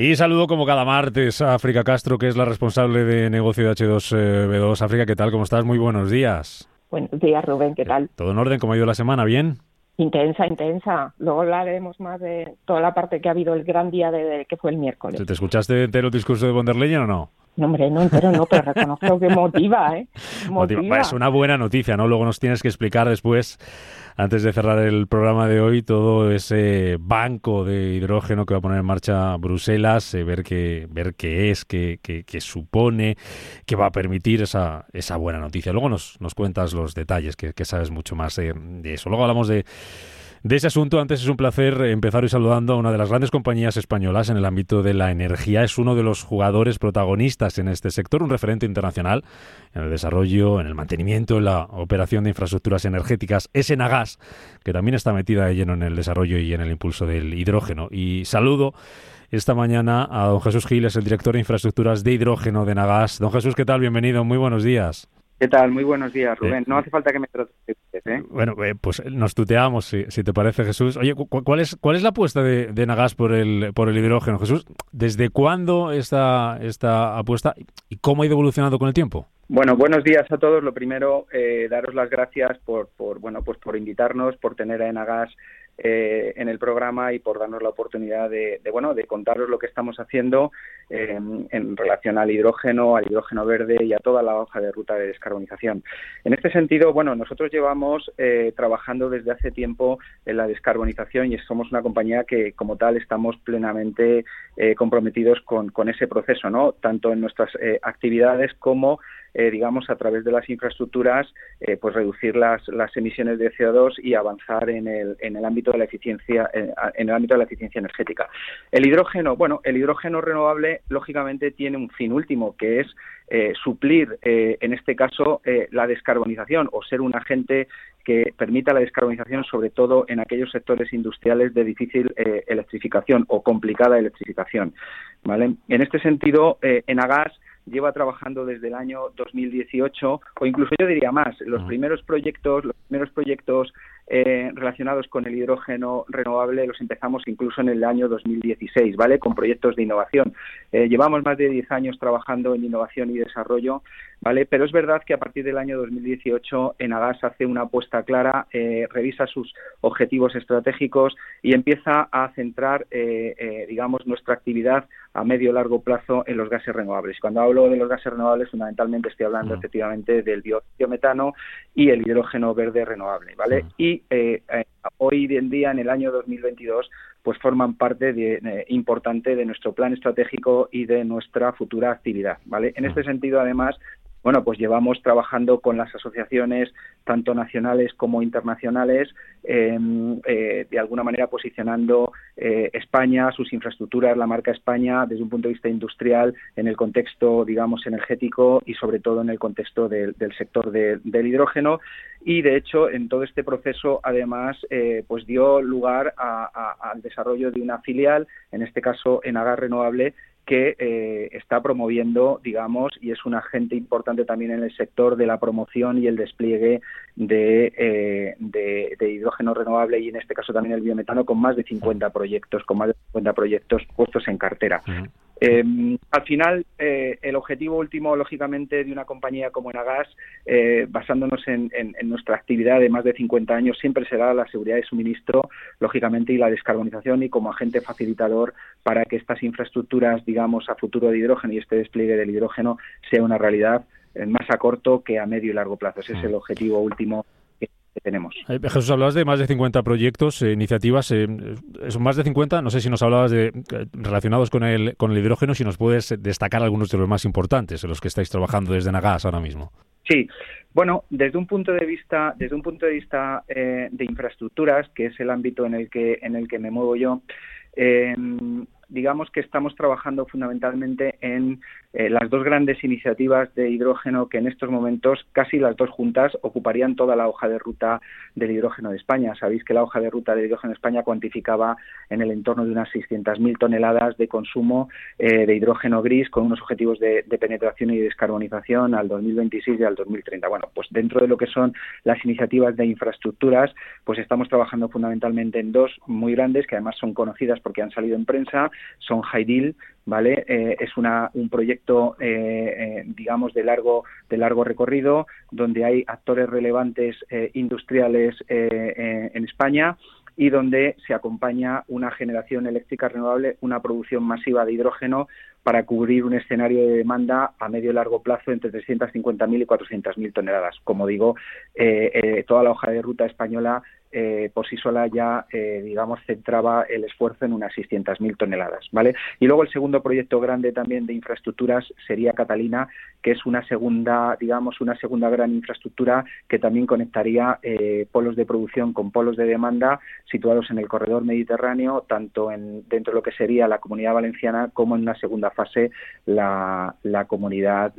Y saludo como cada martes a África Castro, que es la responsable de negocio de H2B2. África, ¿qué tal? ¿Cómo estás? Muy buenos días. Buenos días, Rubén, ¿qué tal? ¿Todo en orden? ¿Cómo ha ido la semana? ¿Bien? Intensa, intensa. Luego hablaremos más de toda la parte que ha habido el gran día de, que fue el miércoles. ¿Te escuchaste entero el discurso de von der Leyen o no? No, hombre, no entero no, pero reconozco que motiva, ¿eh? Motiva. Es una buena noticia, ¿no? Luego nos tienes que explicar después antes de cerrar el programa de hoy, todo ese banco de hidrógeno que va a poner en marcha Bruselas, eh, ver qué ver qué es, qué, qué, supone, qué va a permitir esa, esa buena noticia. Luego nos, nos cuentas los detalles, que, sabes mucho más de eso. Luego hablamos de de ese asunto, antes es un placer empezar hoy saludando a una de las grandes compañías españolas en el ámbito de la energía. Es uno de los jugadores protagonistas en este sector, un referente internacional en el desarrollo, en el mantenimiento, en la operación de infraestructuras energéticas. Es Enagas, que también está metida de lleno en el desarrollo y en el impulso del hidrógeno. Y saludo esta mañana a don Jesús Giles, el director de infraestructuras de hidrógeno de Nagas. Don Jesús, ¿qué tal? Bienvenido, muy buenos días. ¿Qué tal? Muy buenos días, Rubén. no hace falta que me trates. ¿eh? Bueno, eh, pues nos tuteamos, si, si, te parece, Jesús. Oye, ¿cuál es, cuál es la apuesta de, de, Nagas por el, por el hidrógeno, Jesús? ¿Desde cuándo esta, esta apuesta y cómo ha ido evolucionando con el tiempo? Bueno, buenos días a todos. Lo primero, eh, daros las gracias por, por, bueno, pues por invitarnos, por tener a Enagas eh, en el programa y por darnos la oportunidad de, bueno de contaros lo que estamos haciendo eh, en relación al hidrógeno, al hidrógeno verde y a toda la hoja de ruta de descarbonización. En este sentido, bueno, nosotros llevamos eh, trabajando desde hace tiempo en la descarbonización y somos una compañía que, como tal, estamos plenamente comprometidos con, con, ese proceso, ¿no? Tanto en nuestras actividades como eh, digamos, a través de las infraestructuras, eh, pues reducir las, las emisiones de CO2 y avanzar en el, en el ámbito de la eficiencia, eh, en el ámbito de la eficiencia energética. El hidrógeno, bueno, el hidrógeno renovable, lógicamente, tiene un fin último, que es suplir, en este caso, la descarbonización o ser un agente que permita la descarbonización, sobre todo en aquellos sectores industriales de difícil electrificación o complicada electrificación. ¿vale? En este sentido, en Agas lleva trabajando desde el año 2018 o incluso yo diría más. Los primeros proyectos, los primeros proyectos eh, relacionados con el hidrógeno renovable los empezamos incluso en el año 2016, ¿vale? Con proyectos de innovación. Eh, llevamos más de 10 años trabajando en innovación y desarrollo, ¿vale? Pero es verdad que a partir del año 2018 Enagas hace una apuesta clara, eh, revisa sus objetivos estratégicos y empieza a centrar, digamos, nuestra actividad a medio largo plazo en los gases renovables. Cuando hablo de los gases renovables, fundamentalmente estoy hablando efectivamente del biometano y el hidrógeno verde renovable, ¿vale? Y eh, eh, hoy en día, en el año 2022, pues forman parte de, importante de nuestro plan estratégico y de nuestra futura actividad, ¿vale? En este sentido, además, bueno, pues llevamos trabajando con las asociaciones, tanto nacionales como internacionales, em, eh, de alguna manera posicionando eh, España, sus infraestructuras, la marca España, desde un punto de vista industrial, en el contexto, digamos, energético y sobre todo en el contexto del sector del hidrógeno. Y de hecho, en todo este proceso, además, eh, pues dio lugar al desarrollo de una filial, en este caso en Agar Renovable, que eh, está promoviendo, digamos, y es un agente importante también en el sector de la promoción y el despliegue de, eh, de, hidrógeno renovable y en este caso también el biometano con más de 50 proyectos, con más de 50 proyectos puestos en cartera. Eh, al final, eh, el objetivo último, lógicamente, de una compañía como Enagas, eh, basándonos en, nuestra actividad de más de 50 años, siempre será la seguridad de suministro, lógicamente, y la descarbonización y como agente facilitador para que estas infraestructuras, digamos, a futuro de hidrógeno y este despliegue del hidrógeno sea una realidad más a corto que a medio y largo plazo. Ese es el objetivo último tenemos. Eh, Jesús, hablabas de más de 50 proyectos, eh, iniciativas, eh, son más de 50, no sé si nos hablabas de relacionados con el, con el hidrógeno, si nos puedes destacar algunos de los más importantes en los que estáis trabajando desde Nagas ahora mismo. Sí, bueno, desde un punto de vista, desde un punto de vista de infraestructuras, que es el ámbito en el que en el que me muevo yo, digamos que estamos trabajando fundamentalmente en eh, las dos grandes iniciativas de hidrógeno que en estos momentos casi las dos juntas ocuparían toda la hoja de ruta del hidrógeno de España. Sabéis que la hoja de ruta del hidrógeno de España cuantificaba en el entorno de unas 600.000 toneladas de consumo eh, de hidrógeno gris con unos objetivos de, penetración y descarbonización al 2026 y al 2030. Bueno, pues dentro de lo que son las iniciativas de infraestructuras, pues estamos trabajando fundamentalmente en dos muy grandes que además son conocidas porque han salido en prensa, son Haidil, ¿vale? Eh, es una, un proyecto, eh, eh, digamos, de largo, de largo recorrido, donde hay actores relevantes industriales en España y donde se acompaña una generación eléctrica renovable, una producción masiva de hidrógeno para cubrir un escenario de demanda a medio y largo plazo entre 350.000 y 400.000 toneladas. Como digo, toda la hoja de ruta española eh, por sí sola ya, eh, digamos, centraba el esfuerzo en unas 600.000 toneladas, ¿vale? Y luego el segundo proyecto grande también de infraestructuras sería Catalina, que es una segunda, digamos, una segunda gran infraestructura que también conectaría eh, polos de producción con polos de demanda situados en el corredor mediterráneo, tanto en, dentro de lo que sería la comunidad valenciana como en una segunda fase la, comunidad,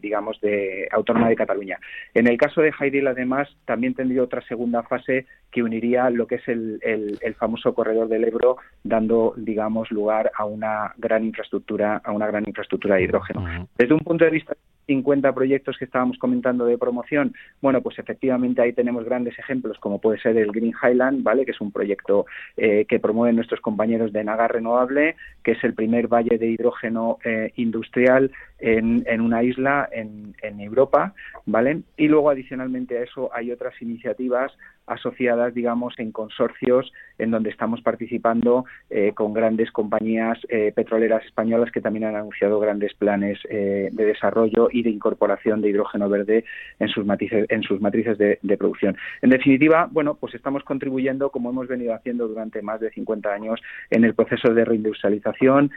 digamos, de autónoma de Cataluña. En el caso de Jaidil, además, también tendría otra segunda fase que uniría lo que es el, el, famoso corredor del Ebro, dando, digamos, lugar a una gran infraestructura, a una gran infraestructura de hidrógeno. Desde un punto de vista 50 proyectos que estábamos comentando de promoción, bueno, pues efectivamente ahí tenemos grandes ejemplos, como puede ser el Green Highland, ¿vale? Que es un proyecto eh, que promueven nuestros compañeros de Naga Renovable, que es el primer valle de hidrógeno eh, industrial en, una isla en, Europa, ¿vale? Y luego, adicionalmente a eso, hay otras iniciativas asociadas, digamos, en consorcios en donde estamos participando eh, con grandes compañías petroleras españolas que también han anunciado grandes planes de desarrollo y de incorporación de hidrógeno verde en sus matrices, en sus matrices de, producción. En definitiva, bueno, pues estamos contribuyendo, como hemos venido haciendo durante más de 50 años, en el proceso de reindustrialización,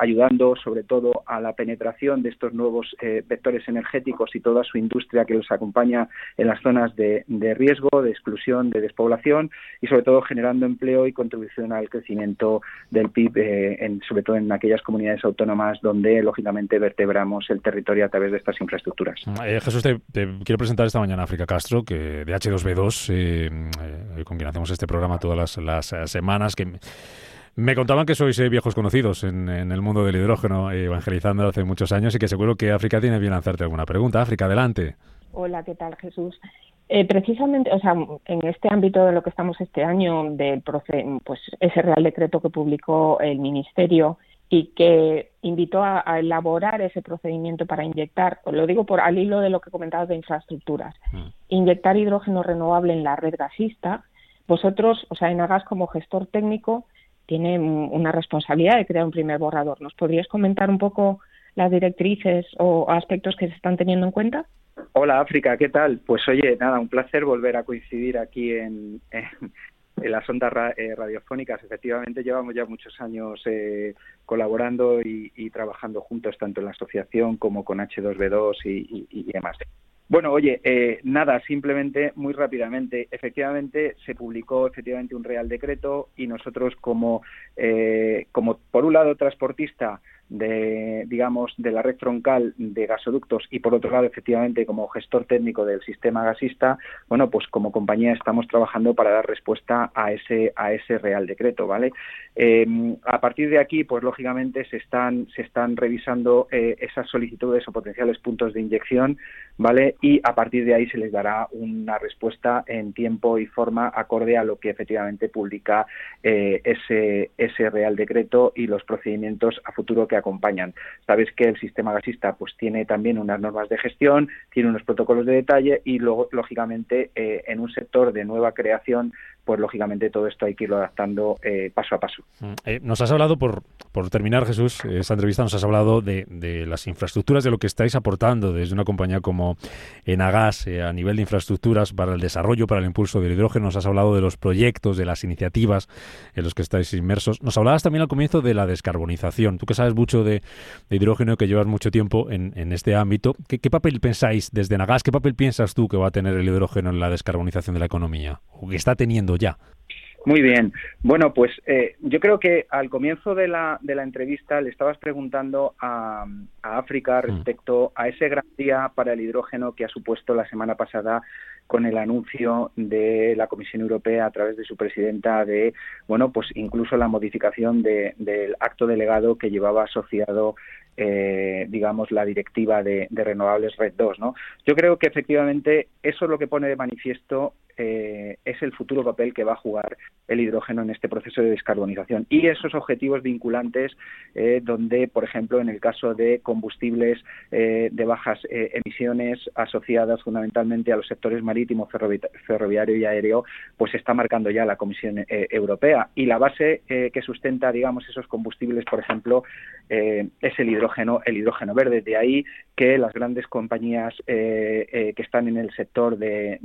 ayudando sobre todo a la penetración de estos nuevos vectores energéticos y toda su industria que los acompaña en las zonas de riesgo de exclusión, de despoblación y sobre todo generando empleo y contribución al crecimiento del PIB, eh, en, sobre todo en aquellas comunidades autónomas donde lógicamente vertebramos el territorio a través de estas infraestructuras. Eh, Jesús, te, quiero presentar esta mañana a África Castro, que de H2B2, eh, con quien hacemos este programa todas las, semanas, que me contaban que sois viejos conocidos en, en, el mundo del hidrógeno, evangelizando hace muchos años y que seguro que África tiene bien lanzarte alguna pregunta. África, adelante. Hola, ¿qué tal, Jesús? Eh, precisamente, o sea, en este ámbito de lo que estamos este año, del pues ese Real Decreto que publicó el Ministerio y que invitó a, elaborar ese procedimiento para inyectar, lo digo por al hilo de lo que comentabas de infraestructuras, mm. inyectar hidrógeno renovable en la red gasista, vosotros, o sea, en Agas como gestor técnico, tiene una responsabilidad de crear un primer borrador. ¿Nos podrías comentar un poco las directrices o aspectos que se están teniendo en cuenta? Hola África, ¿qué tal? Pues oye, nada, un placer volver a coincidir aquí en, en, las ondas eh, radiofónicas. Efectivamente, llevamos ya muchos años eh, colaborando y, trabajando juntos, tanto en la asociación como con H2B2 y, demás. Bueno, oye, eh, nada, simplemente muy rápidamente. Efectivamente, se publicó efectivamente un real decreto y nosotros como, como por un lado transportista de, digamos, de la red troncal de gasoductos y por otro lado, efectivamente, como gestor técnico del sistema gasista, bueno, pues como compañía estamos trabajando para dar respuesta a ese, a ese real decreto, ¿vale? Eh, a partir de aquí, pues lógicamente se están, se están revisando eh, esas solicitudes o potenciales puntos de inyección, ¿vale? Y a partir de ahí se les dará una respuesta en tiempo y forma acorde a lo que efectivamente publica eh, ese, ese real decreto y los procedimientos a futuro que acompañan. Sabes que el sistema gasista pues tiene también unas normas de gestión, tiene unos protocolos de detalle y luego, lógicamente, eh, en un sector de nueva creación pues lógicamente todo esto hay que irlo adaptando eh, paso a paso. Mm, eh, nos has hablado, por, por terminar Jesús, esta entrevista nos has hablado de, de, las infraestructuras, de lo que estáis aportando desde una compañía como Enagas eh, a nivel de infraestructuras para el desarrollo, para el impulso del hidrógeno, nos has hablado de los proyectos, de las iniciativas en los que estáis inmersos. Nos hablabas también al comienzo de la descarbonización. Tú que sabes mucho de, hidrógeno, que llevas mucho tiempo en, en este ámbito, ¿qué, ¿qué, papel pensáis desde Enagas? ¿Qué papel piensas tú que va a tener el hidrógeno en la descarbonización de la economía? ¿O que está teniendo ya? Muy bien. Bueno, pues eh, yo creo que al comienzo de la, de la entrevista le estabas preguntando a, África mm. respecto a ese gran día para el hidrógeno que ha supuesto la semana pasada con el anuncio de la Comisión Europea a través de su presidenta de, bueno, pues incluso la modificación del acto delegado que llevaba asociado eh, digamos, la directiva de, de, renovables Red 2. ¿no? Yo creo que efectivamente eso es lo que pone de manifiesto eh, es el futuro papel que va a jugar el hidrógeno en este proceso de descarbonización y esos objetivos vinculantes eh, donde, por ejemplo, en el caso de combustibles eh, de bajas emisiones asociadas fundamentalmente a los sectores marítimo, ferroviario y aéreo, pues está marcando ya la Comisión Europea y la base que sustenta, digamos, esos combustibles, por ejemplo, es el hidrógeno, el hidrógeno verde. De ahí que las grandes compañías que están en el sector de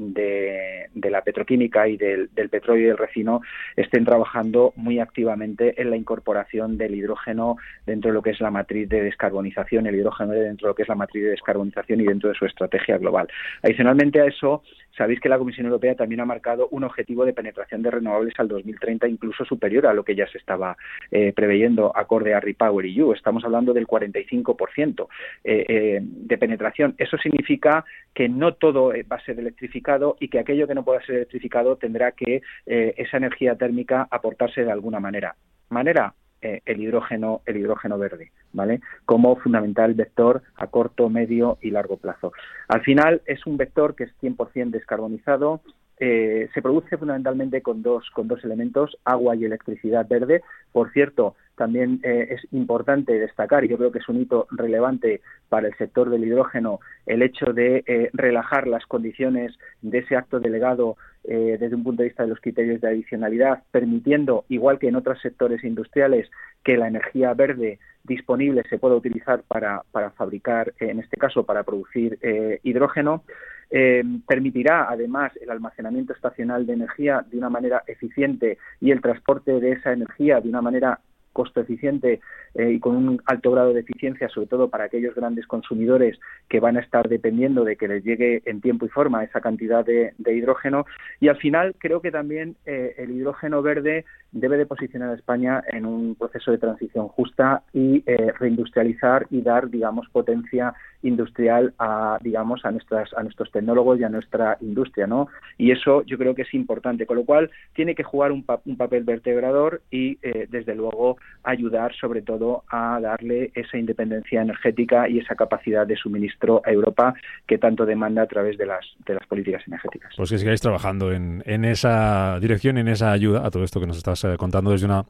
de la petroquímica y del, petróleo y del refino estén trabajando muy activamente en la incorporación del hidrógeno dentro de lo que es la matriz de descarbonización, el hidrógeno dentro de lo que es la matriz de descarbonización y dentro de su estrategia global. Adicionalmente a eso, sabéis que la Comisión Europea también ha marcado un objetivo de penetración de renovables al 2030 incluso superior a lo que ya se estaba eh, preveyendo acorde a Repower EU. Estamos hablando del 45% eh, eh, de penetración. Eso significa que no todo va a ser electrificado y que aquello que no pueda ser electrificado tendrá que esa energía térmica aportarse de alguna manera. Manera eh, el hidrógeno, el hidrógeno verde, ¿vale? Como fundamental vector a corto, medio y largo plazo. Al final es un vector que es 100% descarbonizado, eh, se produce fundamentalmente con dos, con dos elementos, agua y electricidad verde. Por cierto, también eh, es importante destacar, y yo creo que es un hito relevante para el sector del hidrógeno, el hecho de eh, relajar las condiciones de ese acto delegado desde un punto de vista de los criterios de adicionalidad, permitiendo, igual que en otros sectores industriales, que la energía verde disponible se pueda utilizar para, para fabricar, en este caso, para producir hidrógeno. Eh, permitirá además el almacenamiento estacional de energía de una manera eficiente y el transporte de esa energía de una manera costo eficiente eh, y con un alto grado de eficiencia, sobre todo para aquellos grandes consumidores que van a estar dependiendo de que les llegue en tiempo y forma esa cantidad de, hidrógeno. Y al final creo que también eh, el hidrógeno verde debe de posicionar a España en un proceso de transición justa y eh, reindustrializar y dar, digamos, potencia industrial a, digamos, a nuestras, a nuestros tecnólogos y a nuestra industria, ¿no? Y eso yo creo que es importante, con lo cual tiene que jugar un, un papel vertebrador y, desde luego, ayudar sobre todo a darle esa independencia energética y esa capacidad de suministro a Europa que tanto demanda a través de las, de las políticas energéticas. Pues que sigáis trabajando en, en esa dirección, en esa ayuda a todo esto que nos estás eh, contando desde una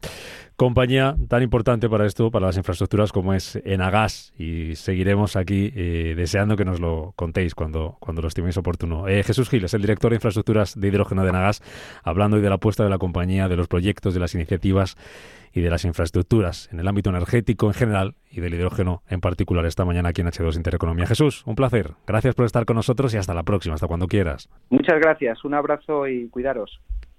compañía tan importante para esto, para las infraestructuras como es Enagas y seguiremos aquí eh, deseando que nos lo contéis cuando, cuando lo estiméis oportuno. Eh, Jesús Gil es el director de infraestructuras de hidrógeno de Enagas, hablando hoy de la apuesta de la compañía, de los proyectos, de las iniciativas y de las infraestructuras en el ámbito energético en general y del hidrógeno en particular esta mañana aquí en H2 Intereconomía. Jesús, un placer. Gracias por estar con nosotros y hasta la próxima, hasta cuando quieras. Muchas gracias. Un abrazo y cuidaros.